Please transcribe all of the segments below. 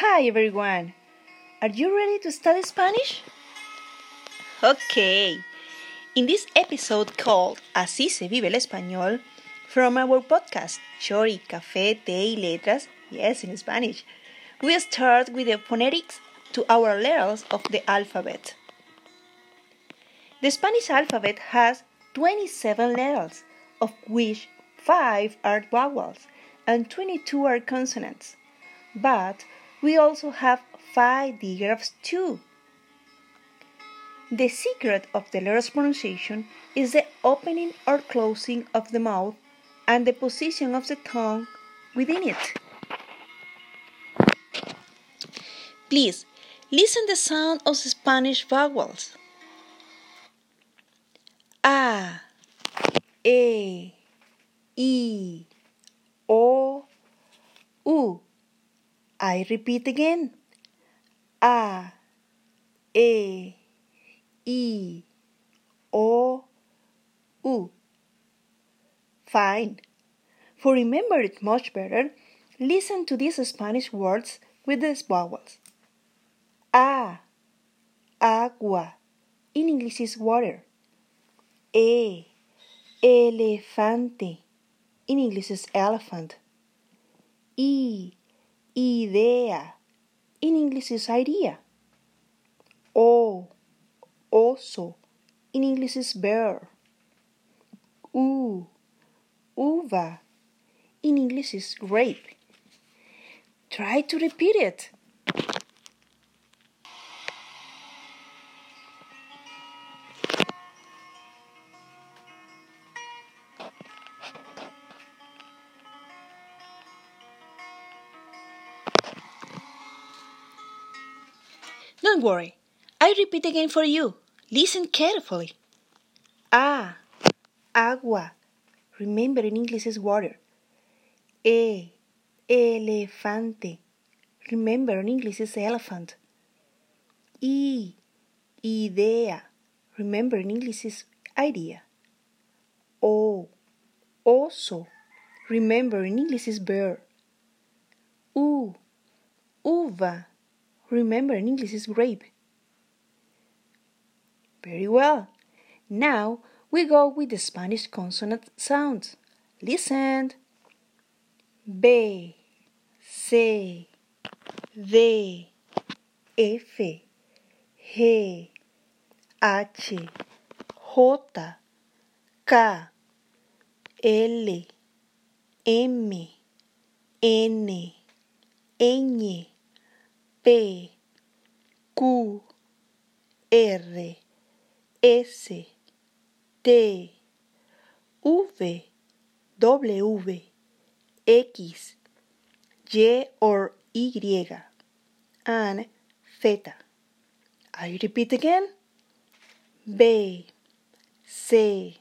Hi everyone! Are you ready to study Spanish? Okay! In this episode called Así se vive el español, from our podcast, Chori, Café, Té y Letras, yes, in Spanish, we start with the phonetics to our letters of the alphabet. The Spanish alphabet has 27 letters, of which 5 are vowels and 22 are consonants. But we also have 5 digraphs too. The secret of the letter's pronunciation is the opening or closing of the mouth and the position of the tongue within it. Please listen the sound of the Spanish vowels. A, E, I, O, U. I repeat again. A, E, I, O, U. Fine. For remember it much better, listen to these Spanish words with these vowels. A, agua. In English is water. E, elefante. In English is elephant. I, idea. In English is idea. O, oso. In English is bear. U, uva. In English is grape. Try to repeat it. Don't worry. I repeat again for you. Listen carefully. A, agua. Remember in English is water. E, elefante. Remember in English is elephant. I, idea. Remember in English is idea. O, oso. Remember in English is bear. U, uva. Remember in English is grape. Very well. Now we go with the Spanish consonant sounds. Listen. B, C, D, F, G, H, J, K, L, M, N, Ñ, P, Q, R, S, T, V, W, X, Y or Y, and Z. I repeat again. B, C,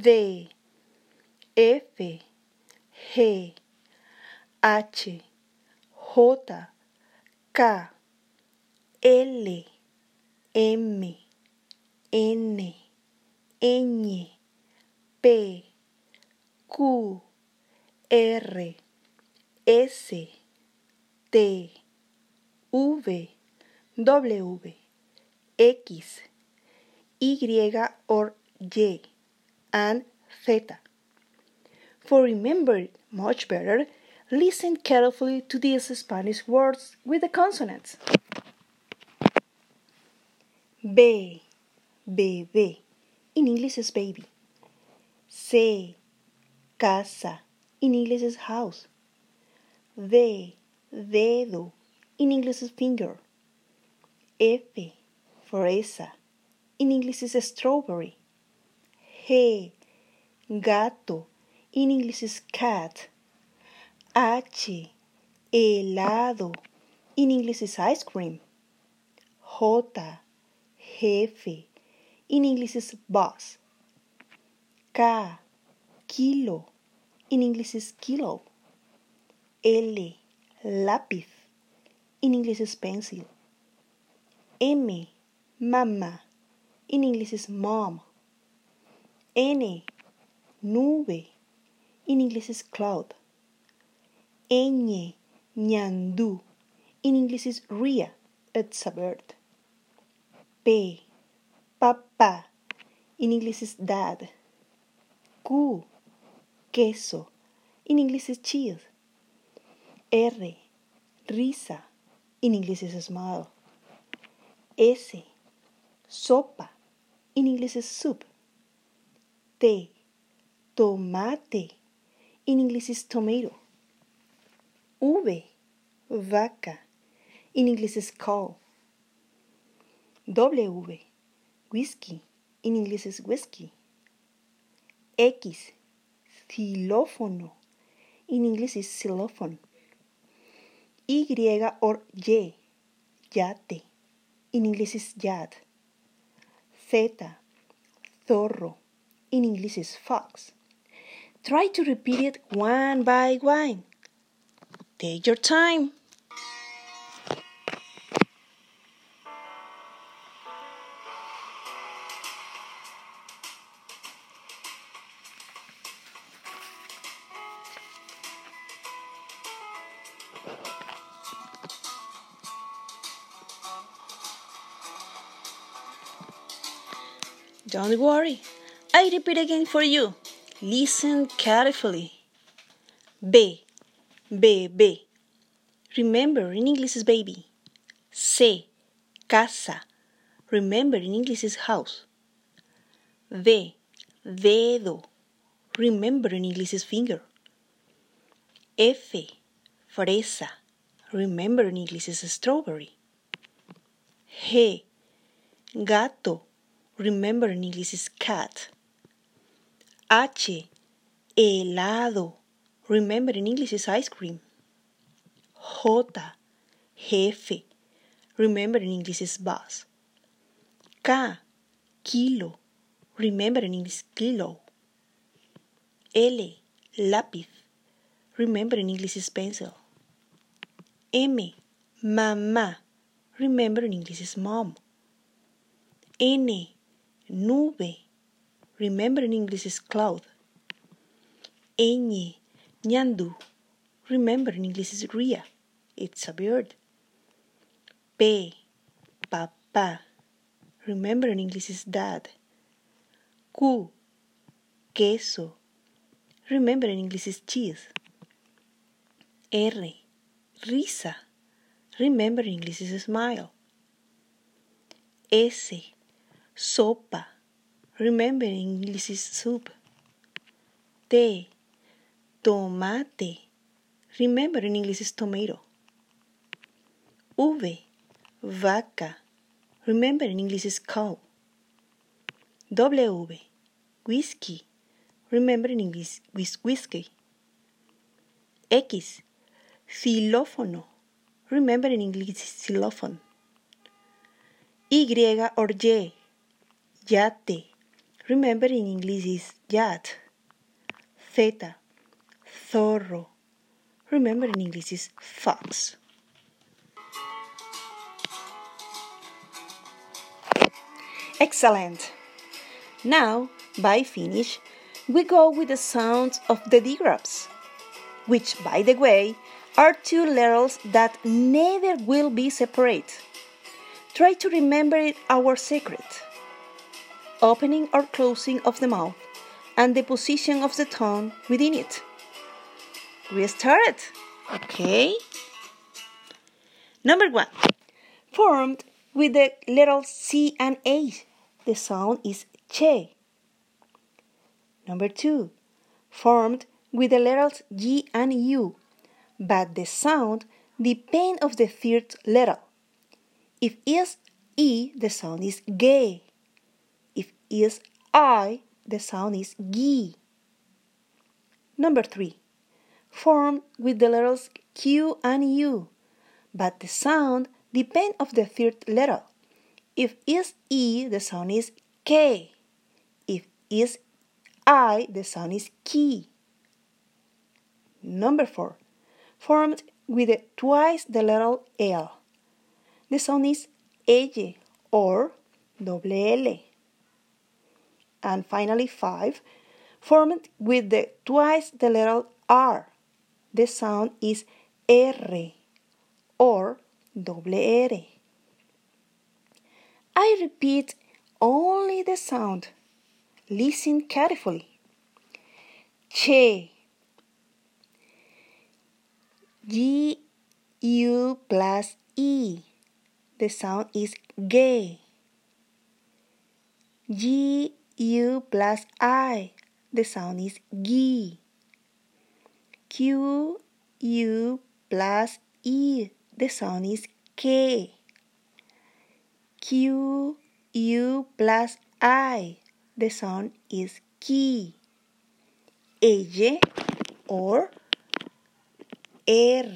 D, F, G, H, J, K, L, M, N, Ñ, P, Q, R, S, T, V, W, X, Y or Y, and Z. For remember much better, listen carefully to these Spanish words with the consonants. B, bebé. In English is baby. C, casa. In English is house. D, dedo. In English is finger. F, fresa. In English is strawberry. G, gato. In English is cat. H, helado. In English is ice cream. J, jefe. In English is boss. K, kilo. In English is kilo. L, lápiz. In English is pencil. M, mama. In English is mom. N, nube. In English is cloud. Ñ, ñandú. in English is ria. It's a bird. P. Papa. In English is dad. Q. Queso. In English is cheese. R. Risa. In English is smile. S. Sopa. In English is soup. T. Tomate. In English is tomato. V. Vaca. In English is cow. W. Whiskey. In English is whiskey. X. Xilófono. In English is xylophone. Y or Y. Yate. In English is yacht. Z. Zorro. In English is fox. Try to repeat it one by one. Take your time. Don't worry, I repeat again for you. Listen carefully. B, B, B. Remember in English is baby. C, casa. Remember in English is house. D, dedo. Remember in English is finger. F, fresa. Remember in English is strawberry. G, gato. Remember in English is cat. H. Helado. Remember in English is ice cream. J. Jefe. Remember in English is bus. K. Kilo. Remember in English kilo. L. Lápiz. Remember in English is pencil. M. Mamá. Remember in English is mom. N nube. Remember in English is cloud. Ñ, ñandu. Remember in English is rhea. It's a bird. P, papa. Remember in English is dad. Q, queso. Remember in English is cheese. R, risa. Remember in English is smile. S, sopa. Remember in English is soup. T. Tomate. Remember in English is tomato. V. Vaca. Remember in English is cow. W. Whiskey. Remember in English is whiskey. X. Xilófono. Remember in English is xylophone. Y or Y. Yate. Remember in English is yacht. Z. Zorro. Remember in English is fox. Excellent. Now, by finish, we go with the sounds of the digraphs, which, by the way, are two letters that never will be separate. Try to remember it our secret. Opening or closing of the mouth and the position of the tongue within it. We started, okay? Number one, formed with the letters C and A. The sound is che. Number two, formed with the letters G and U, but the sound depends of the third letter. If is E, the sound is gay. If is I, the sound is gi. Number three, formed with the letters Q and U, but the sound depends of the third letter. If is E, the sound is K. If is I, the sound is ki. Number four, formed with twice the letter L. The sound is L or double L. And finally, five, formed with the twice the letter R. The sound is R or double R. I repeat only the sound. Listen carefully. Che. G U plus E. The sound is gay. G U plus I. The sound is gi. Q U plus E. The sound is K. Q U plus I. The sound is ki. Or R.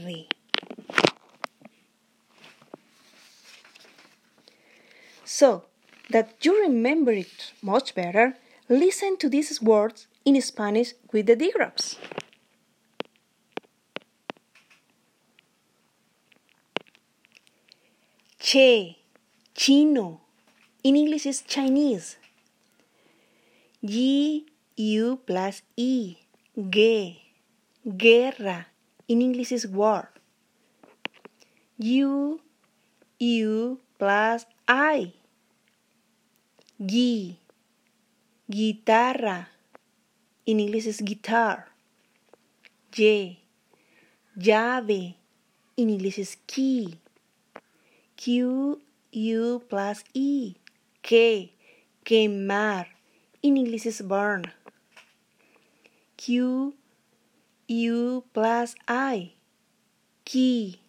So that you remember it much better, listen to these words in Spanish with the digraphs. Che, chino. In English is Chinese. G, U plus E, ge, guerra. In English is war. U, U plus I, gi, guitarra. In English is guitar. J, llave. In English is key. Q, U plus E, que, quemar. In English is burn. Q, U plus I, qui,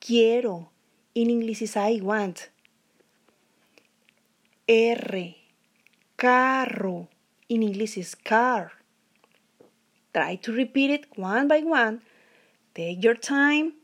quiero. In English is I want. R, carro. In English is car. Try to repeat it one by one. Take your time.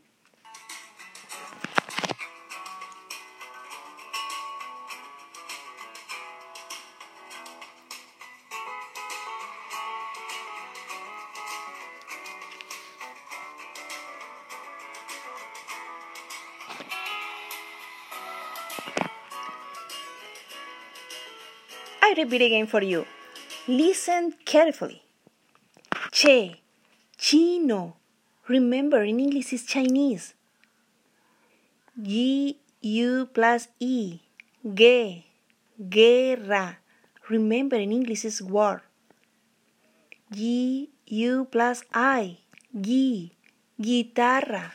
Repeat again for you. Listen carefully. Che, chino. Remember, in English is Chinese. G, U plus E, ge, guerra. Remember, in English is war. G, U plus I, gi, guitarra.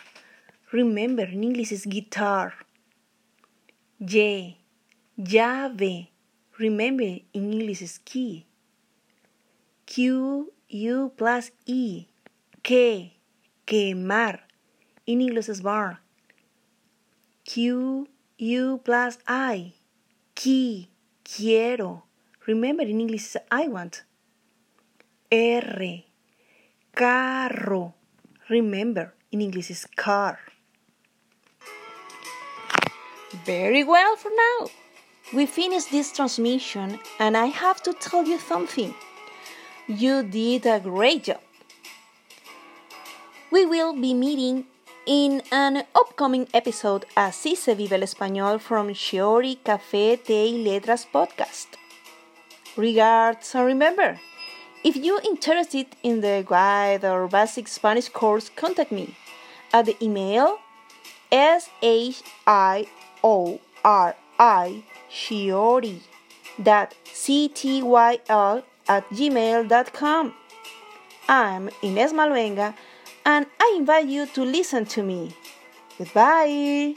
Remember, in English is guitar. J, llave. Remember, in English is key. Q, U plus E, que, quemar. In English is bar. Q, U plus I, qui, quiero. Remember, in English is I want. R, carro. Remember, in English is car. Very well for now. We finished this transmission, and I have to tell you something. You did a great job. We will be meeting in an upcoming episode Así se vive el español from Shiori Café, Té Letras podcast. Regards and remember, if you're interested in the guide or basic Spanish course, contact me at the email shiori shiori that ctyl at gmail.com. I'm Ines Maluenga and I invite you to listen to me. Goodbye.